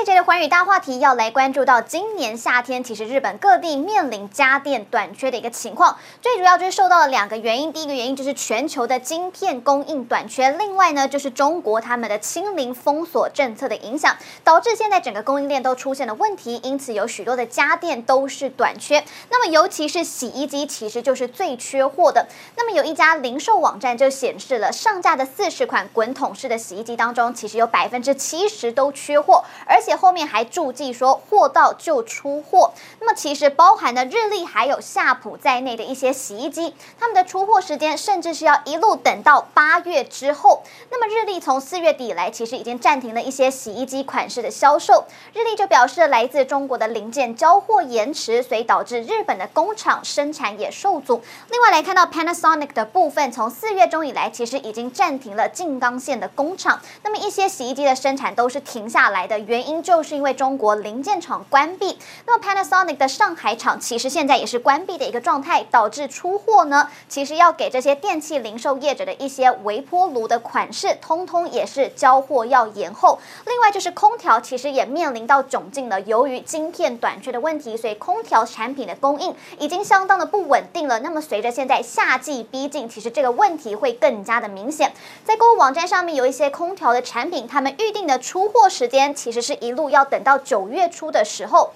这一节的寰宇大话题要来关注到今年夏天，其实日本各地面临家电短缺的一个情况，最主要就是受到了两个原因。第一个原因就是全球的晶片供应短缺，另外呢就是中国他们的清零封锁政策的影响，导致现在整个供应链都出现了问题，因此有许多的家电都是短缺。那么尤其是洗衣机，其实就是最缺货的。那么有一家零售网站就显示了，上架的四十款滚筒式的洗衣机当中，其实有百分之七十都缺货，而且后面还注记说货到就出货。那么其实包含了日立还有夏普在内的一些洗衣机，他们的出货时间甚至是要一路等到八月之后。那么日立从四月底以来，其实已经暂停了一些洗衣机款式的销售。日立就表示，来自中国的零件交货延迟，所以导致日本的工厂生产也受阻。另外来看到 Panasonic 的部分，从四月中以来，其实已经暂停了静冈县的工厂。那么一些洗衣机的生产都是停下来的原因。就是因为中国零件厂关闭，那么 Panasonic 的上海厂其实现在也是关闭的一个状态，导致出货呢，其实要给这些电器零售业者的一些微波炉的款式，通通也是交货要延后。另外就是空调，其实也面临到窘境了，由于晶片短缺的问题，所以空调产品的供应已经相当的不稳定了。那么随着现在夏季逼近，其实这个问题会更加的明显。在购物网站上面有一些空调的产品，他们预定的出货时间其实是。一路要等到九月初的时候。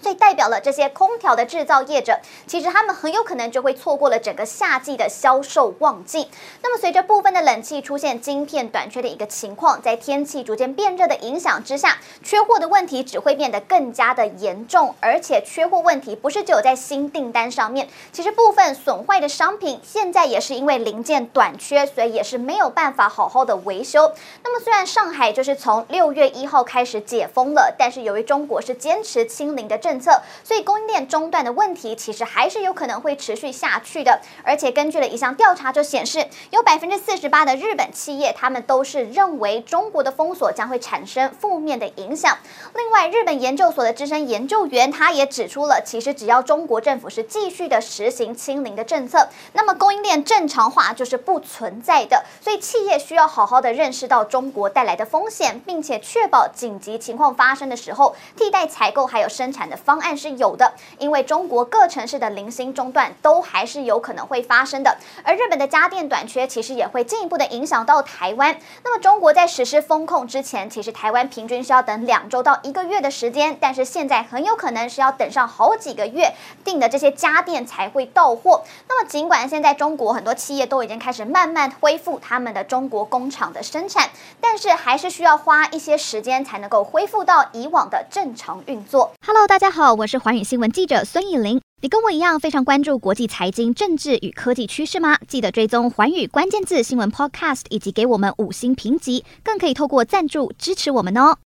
所以代表了这些空调的制造业者，其实他们很有可能就会错过了整个夏季的销售旺季。那么随着部分的冷气出现晶片短缺的一个情况，在天气逐渐变热的影响之下，缺货的问题只会变得更加的严重。而且缺货问题不是只有在新订单上面，其实部分损坏的商品现在也是因为零件短缺，所以也是没有办法好好的维修。那么虽然上海就是从六月一号开始解封了，但是由于中国是坚持清零的政政策，所以供应链中断的问题其实还是有可能会持续下去的。而且根据了一项调查就显示，有百分之四十八的日本企业，他们都是认为中国的封锁将会产生负面的影响。另外，日本研究所的资深研究员他也指出了，其实只要中国政府是继续的实行清零的政策，那么供应链正常化就是不存在的。所以企业需要好好的认识到中国带来的风险，并且确保紧急情况发生的时候，替代采购还有生产的。方案是有的，因为中国各城市的零星中断都还是有可能会发生的，而日本的家电短缺其实也会进一步的影响到台湾。那么中国在实施封控之前，其实台湾平均需要等两周到一个月的时间，但是现在很有可能是要等上好几个月订的这些家电才会到货。那么尽管现在中国很多企业都已经开始慢慢恢复他们的中国工厂的生产，但是还是需要花一些时间才能够恢复到以往的正常运作。Hello，大家。大家好，我是寰宇新闻记者孙以琳。你跟我一样非常关注国际财经、政治与科技趋势吗？记得追踪寰宇关键字新闻 Podcast，以及给我们五星评级，更可以透过赞助支持我们哦。